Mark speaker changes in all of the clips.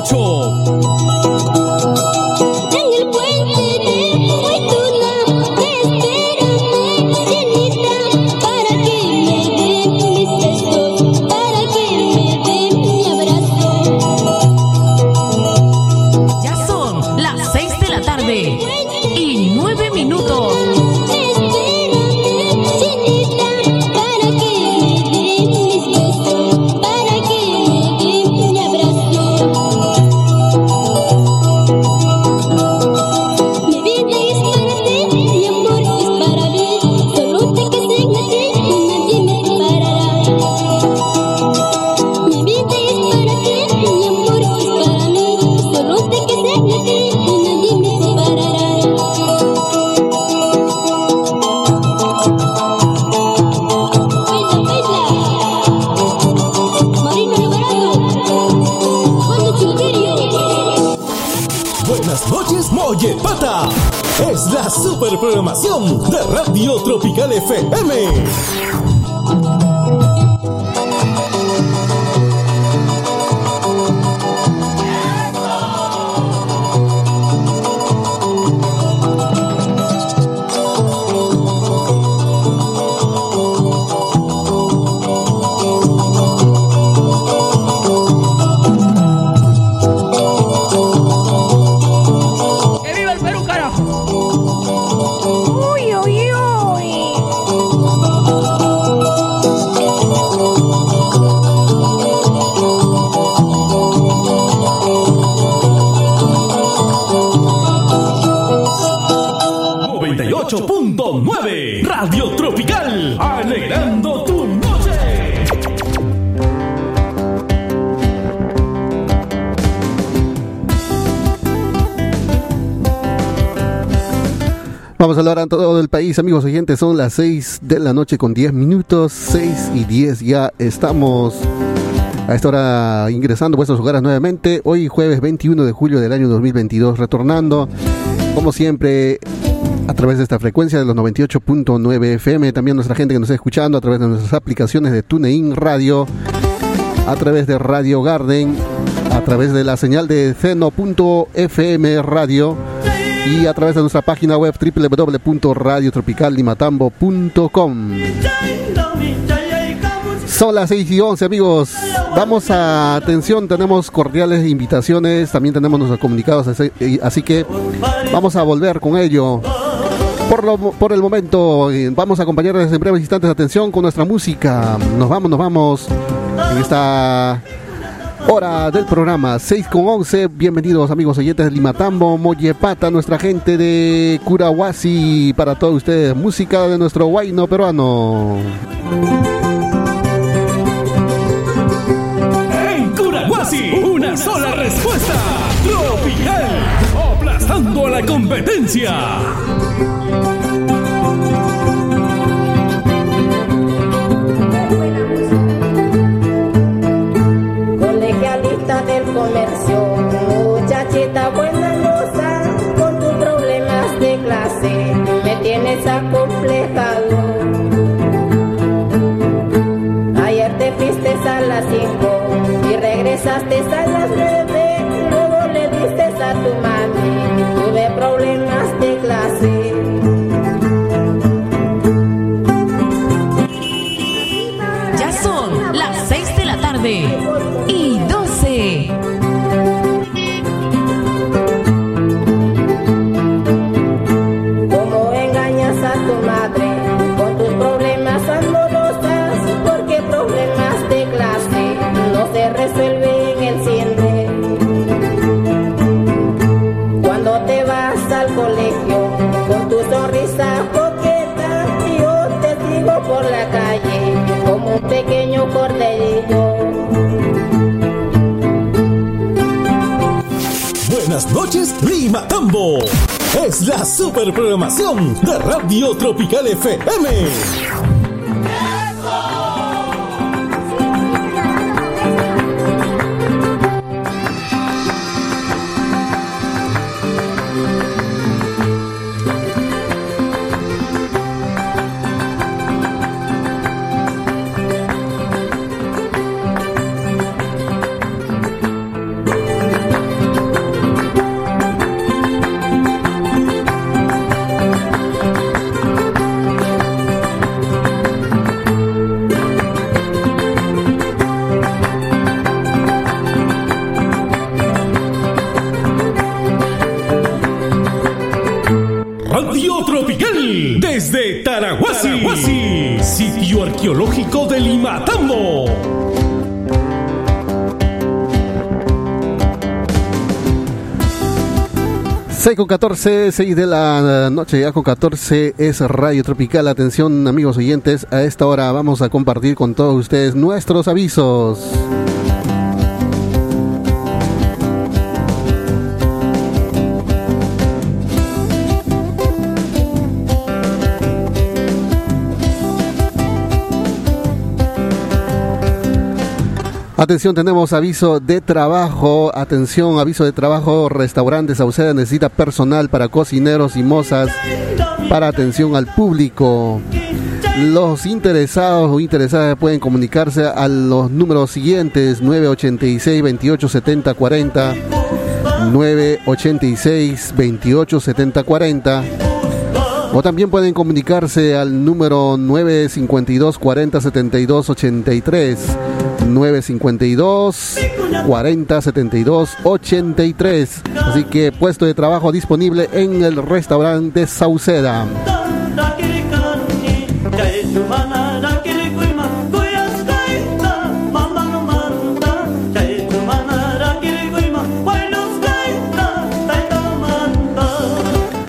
Speaker 1: ocho. superprogramación de Radio Tropical FM. A todo el país, amigos oyentes. Son las 6 de la noche con 10 minutos. 6 y 10 ya estamos a esta hora ingresando a vuestros hogares nuevamente. Hoy jueves 21 de julio del año 2022, retornando, como siempre, a través de esta frecuencia de los 98.9 FM. También nuestra gente que nos está escuchando a través de nuestras aplicaciones de TuneIn Radio, a través de Radio Garden, a través de la señal de Ceno.fm Radio y a través de nuestra página web www.radiotropicallimatambo.com. Son las 6 y 11 amigos. Vamos a atención, tenemos cordiales invitaciones, también tenemos nuestros comunicados, así que vamos a volver con ello. Por, lo, por el momento, eh, vamos a acompañarles en breves instantes atención con nuestra música. Nos vamos, nos vamos en esta hora del programa 6 con 11. Bienvenidos amigos oyentes de Limatambo, Mollepata, nuestra gente de Curahuasi. Para todos ustedes, música de nuestro guayno peruano.
Speaker 2: En Curahuasi, una sola respuesta. Tropical, aplastando a la competencia. Lima Tambo. Es la super programación de Radio Tropical FM.
Speaker 1: 6 con 14, 6 de la eh, noche ya con 14 es Radio Tropical. Atención amigos oyentes, a esta hora vamos a compartir con todos ustedes nuestros avisos. Atención, tenemos aviso de trabajo. Atención, aviso de trabajo. Restaurante Sauceda necesita personal para cocineros y mozas para atención al público. Los interesados o interesadas pueden comunicarse a los números siguientes: 986 28 70 40, 986 28 70 40. O también pueden comunicarse al número 952 40 72 83. 952 40 72 83. Así que puesto de trabajo disponible en el restaurante Sauceda.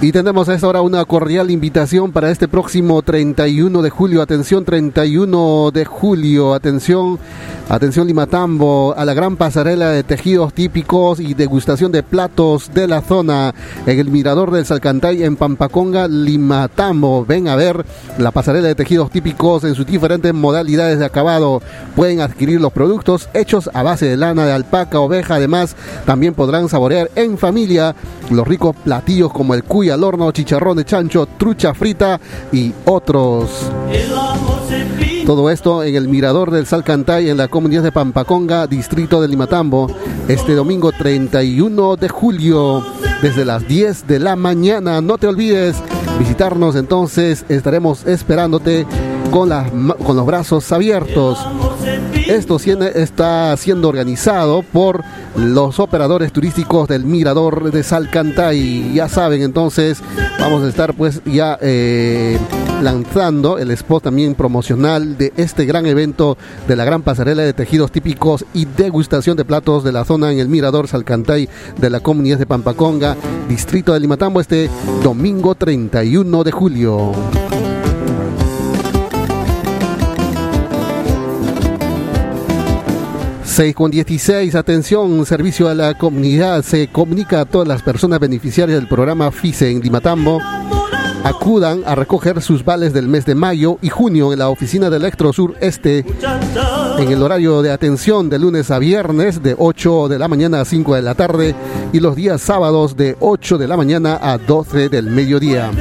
Speaker 1: Y tenemos a esta hora una cordial invitación para este próximo 31 de julio. Atención, 31 de julio. Atención, atención Limatambo, a la gran pasarela de tejidos típicos y degustación de platos de la zona en el Mirador del Salcantay en Pampaconga, Limatambo. Ven a ver la pasarela de tejidos típicos en sus diferentes modalidades de acabado. Pueden adquirir los productos hechos a base de lana de alpaca, oveja. Además, también podrán saborear en familia los ricos platillos como el cuya al horno, chicharrón de chancho, trucha frita y otros. Todo esto en el Mirador del Salcantay, en la comunidad de Pampaconga, distrito de Limatambo, este domingo 31 de julio, desde las 10 de la mañana. No te olvides visitarnos, entonces estaremos esperándote con, las, con los brazos abiertos. Esto está siendo organizado por los operadores turísticos del Mirador de Salcantay. Ya saben, entonces vamos a estar pues ya eh, lanzando el spot también promocional de este gran evento de la gran pasarela de tejidos típicos y degustación de platos de la zona en el Mirador Salcantay de la comunidad de Pampaconga, distrito de Limatambo, este domingo 31 de julio. 6 con 16, atención, servicio a la comunidad, se comunica a todas las personas beneficiarias del programa FICE en Limatambo. Acudan a recoger sus vales del mes de mayo y junio en la oficina de Electrosur Este en el horario de atención de lunes a viernes de 8 de la mañana a 5 de la tarde y los días sábados de 8 de la mañana a 12 del mediodía.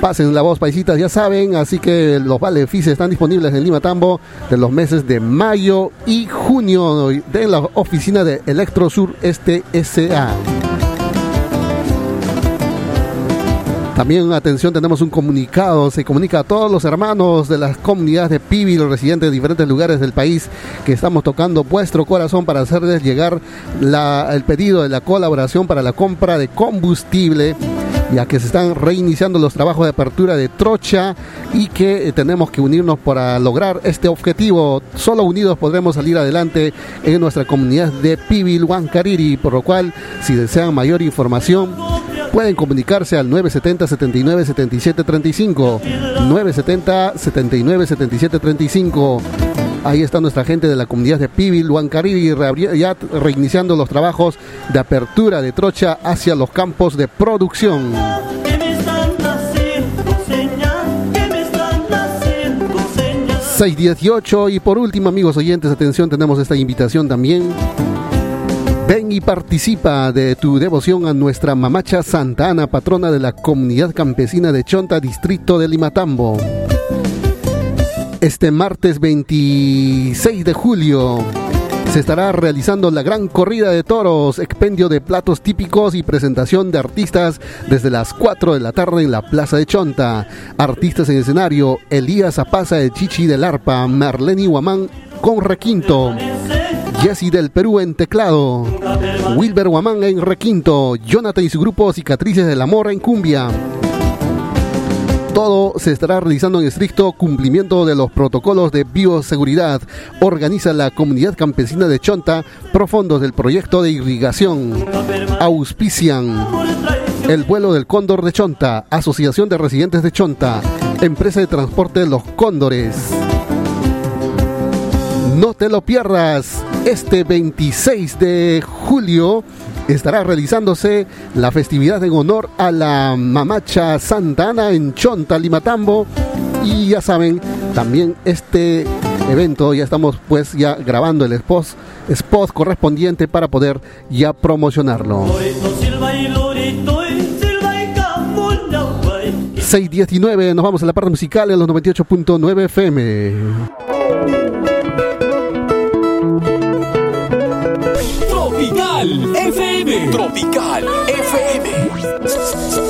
Speaker 1: Pasen la voz, paisitas, ya saben. Así que los vales FICE están disponibles en Lima Tambo de los meses de mayo y junio de la oficina de Electrosur Este SA. También, atención, tenemos un comunicado. Se comunica a todos los hermanos de las comunidades de Pibi, los residentes de diferentes lugares del país, que estamos tocando vuestro corazón para hacerles llegar el pedido de la colaboración para la compra de combustible ya que se están reiniciando los trabajos de apertura de Trocha y que eh, tenemos que unirnos para lograr este objetivo. Solo unidos podremos salir adelante en nuestra comunidad de Pibil Huancariri, por lo cual, si desean mayor información, pueden comunicarse al 970 79 77 35 970 79 77 35 Ahí está nuestra gente de la comunidad de Pibil, Huancariri, ya reiniciando los trabajos de apertura de trocha hacia los campos de producción. 618 y por último amigos oyentes, atención, tenemos esta invitación también. Ven y participa de tu devoción a nuestra mamacha Santa Ana, patrona de la comunidad campesina de Chonta, distrito de Limatambo este martes 26 de julio se estará realizando la gran corrida de toros, expendio de platos típicos y presentación de artistas desde las 4 de la tarde en la Plaza de Chonta. Artistas en escenario, Elías Zapaza de Chichi del Arpa, Marlene Guamán con requinto. Jesse del Perú en teclado, Wilber Guamán en requinto, Jonathan y su grupo Cicatrices del Amor en cumbia Todo se estará realizando en estricto cumplimiento de los protocolos de bioseguridad. Organiza la comunidad campesina de Chonta, profundos del proyecto de irrigación. Auspician el vuelo del Cóndor de Chonta, Asociación de Residentes de Chonta, Empresa de Transporte Los Cóndores. No te lo pierdas, este 26 de julio estará realizándose la festividad en honor a la Mamacha Santa Ana en Chonta, Limatambo. Y ya saben, también este evento ya estamos pues ya grabando el spot, spot correspondiente para poder ya promocionarlo. 619, nos vamos a la parte musical en los 98.9 FM.
Speaker 3: FM. Tropical FM.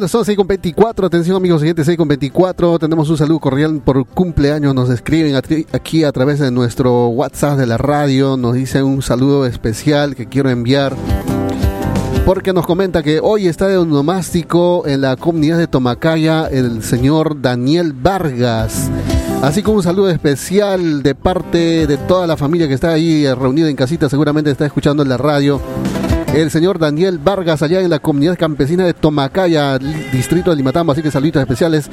Speaker 1: Bueno, son 6 con 24. Atención, amigos siguientes, 6 con 24. Tenemos un saludo cordial por cumpleaños. Nos escriben aquí a través de nuestro WhatsApp de la radio. Nos dicen un saludo especial que quiero enviar. Porque nos comenta que hoy está de onomástico en la comunidad de Tomacaya el señor Daniel Vargas. Así como un saludo especial de parte de toda la familia que está ahí reunida en casita, seguramente está escuchando en la radio el señor Daniel Vargas allá en la comunidad campesina de Tomacaya, distrito de Limatambo. Así que saludos especiales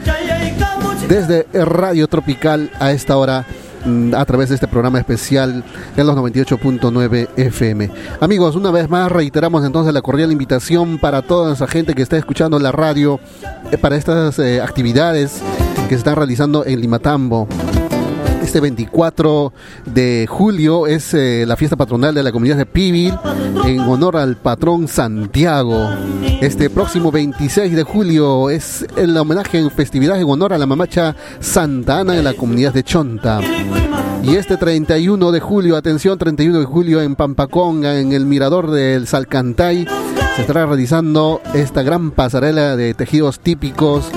Speaker 1: desde Radio Tropical a esta hora mm, a través de este programa especial en los 98.9 FM. Amigos, una vez más reiteramos entonces la cordial invitación para toda esa gente que está escuchando la radio eh, para estas eh, actividades que se están realizando en Limatambo. Este 24 de julio es eh, la fiesta patronal de la comunidad de Pibil en honor al patrón Santiago. Este próximo 26 de julio es el homenaje en festividad en honor a la mamacha Santa Ana en la comunidad de Chonta. Y este 31 de julio, atención, 31 de julio en Pampaconga, en el mirador del Salcantay, se estará realizando esta gran pasarela de tejidos típicos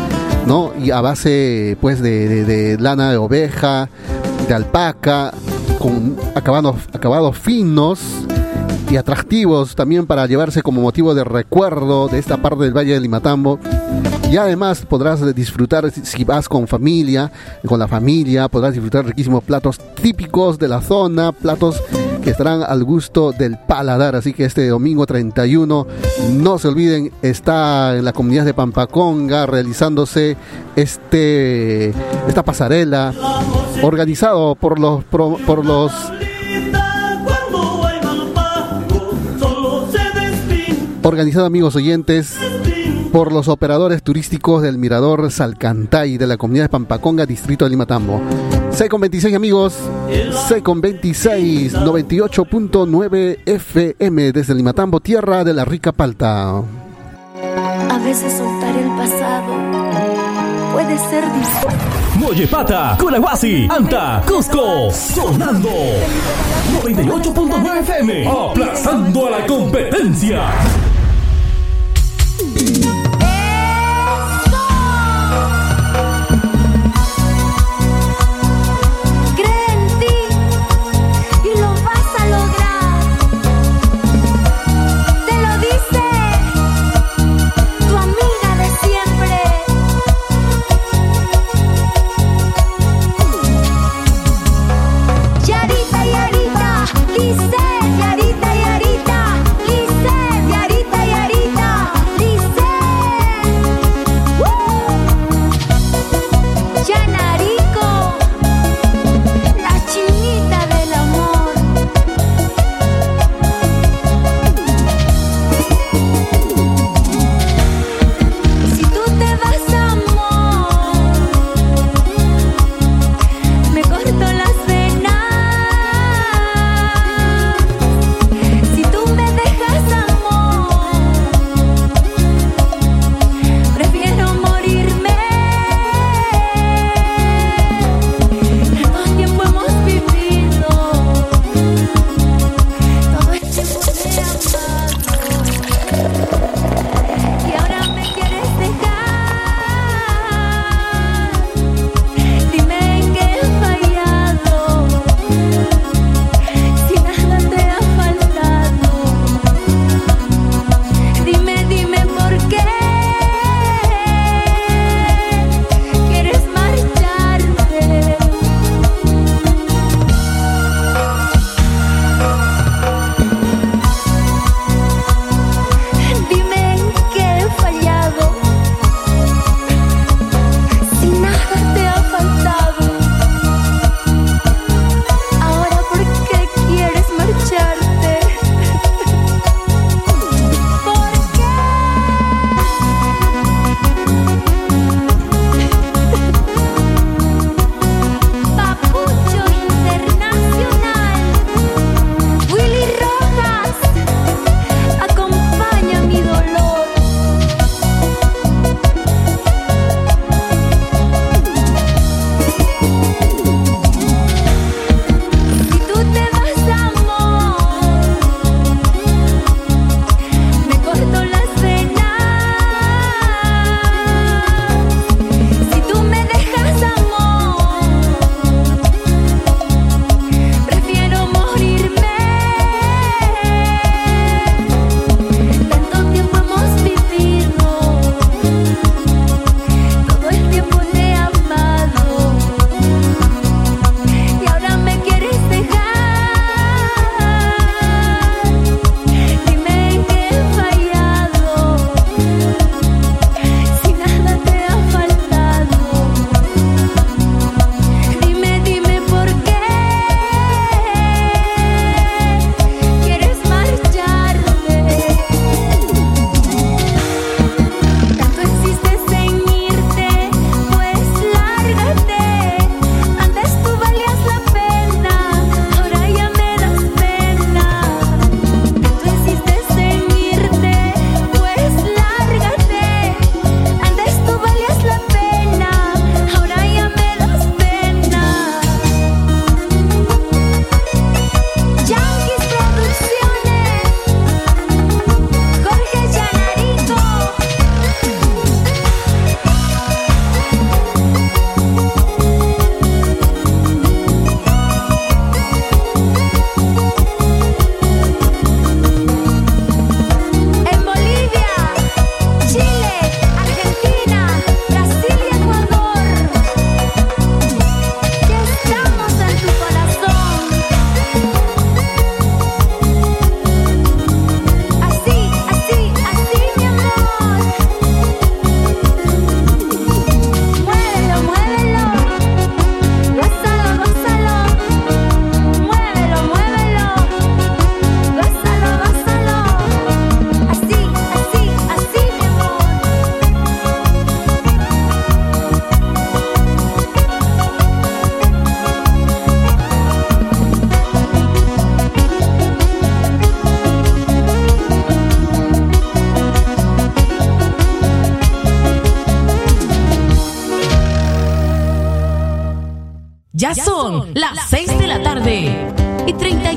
Speaker 1: ¿no? Y a base pues de, lana de oveja, de alpaca, con acabados, acabados finos y atractivos también para llevarse como motivo de recuerdo de esta parte del Valle de Limatambo. Y además podrás disfrutar, si vas con familia, con la familia, podrás disfrutar riquísimos platos típicos de la zona, platos que estarán al gusto del paladar. Así que este domingo 31, no se olviden, está en la comunidad de Pampaconga realizándose este, esta pasarela organizado por los, por los organizado amigos oyentes por los operadores turísticos del Mirador Salcantay de la comunidad de Pampaconga, distrito de Limatambo. 6 con 26 amigos, 6 con 26, 98.9 FM desde Limatambo, tierra de la rica palta.
Speaker 4: A veces soltar el pasado puede ser difícil.
Speaker 3: Mollepata, Curahuasi, Anta, Cusco, sonando 98.9 FM, aplazando a la competencia.
Speaker 5: Son las 6 de la tarde y 32.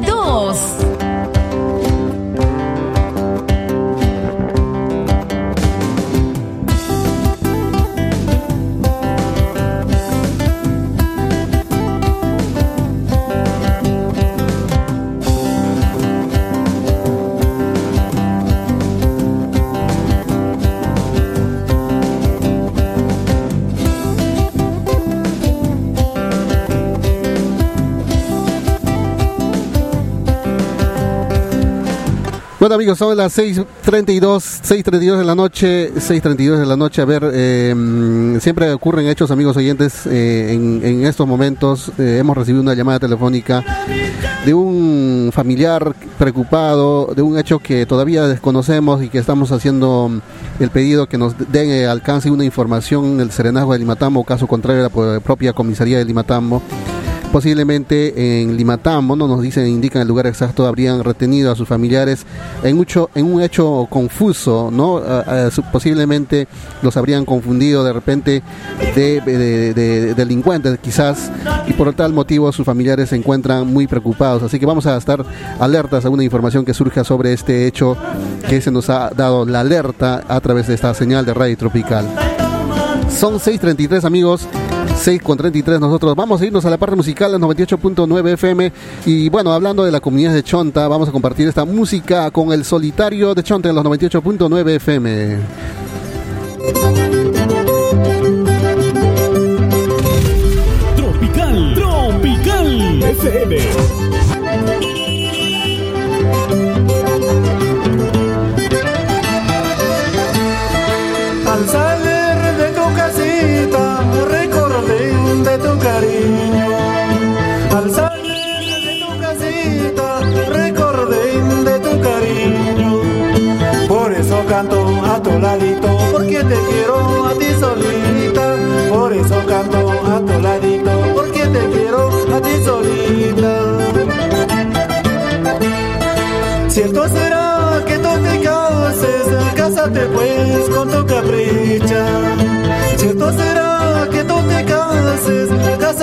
Speaker 1: Bueno amigos, son las 6.32, 6.32 de la noche, 6.32 de la noche. A ver, eh, siempre ocurren hechos, amigos oyentes, eh, en, estos momentos. Eh, hemos recibido una llamada telefónica de un familiar preocupado, de un hecho que todavía desconocemos y que estamos haciendo el pedido que nos den alcance una información en el Serenazgo de Limatambo, caso contrario a la propia comisaría de Limatambo posiblemente en Limatambo, no nos dicen, indican el lugar exacto, habrían retenido a sus familiares en, mucho, en un hecho confuso, ¿no? posiblemente los habrían confundido de repente de, delincuentes quizás y por tal motivo sus familiares se encuentran muy preocupados. Así que vamos a estar alertas a una información que surja sobre este hecho que se nos ha dado la alerta a través de esta señal de radio tropical. Son 6.33 amigos. 6 con 33 nosotros vamos a irnos a la parte musical, 98.9 FM. Y bueno, hablando de la comunidad de Chonta, vamos a compartir esta música con el solitario de Chonta en los 98.9 FM.
Speaker 3: Tropical, Tropical FM.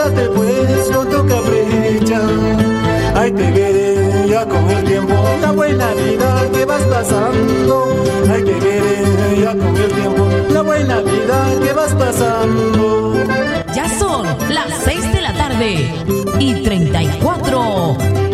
Speaker 6: Cásate pues con tu capricha. Ay, te veré ya con el tiempo, la buena vida que vas pasando. Ay, te veré ya con el tiempo, la buena vida que vas pasando.
Speaker 5: Ya son las 6 de la tarde y 34.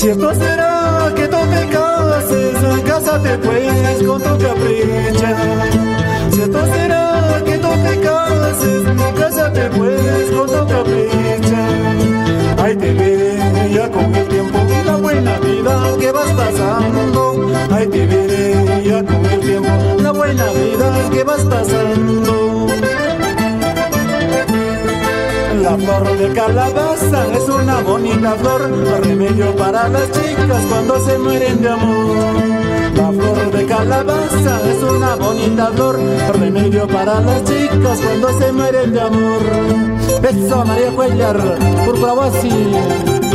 Speaker 6: Cierto será que tú te cases, cásate pues con tu capricha. Cierto será que tú te cases, cásate pues con tu capricha. Ay, te veré ya con el tiempo, la buena vida que vas pasando. Ay, te veré ya con el tiempo, la buena vida que vas pasando. La flor de calabaza es una bonita flor, remedio para las chicas cuando se mueren de amor. La flor de calabaza es una bonita flor, remedio para las chicas cuando se mueren de amor. Eso, María Cuellar, por sí.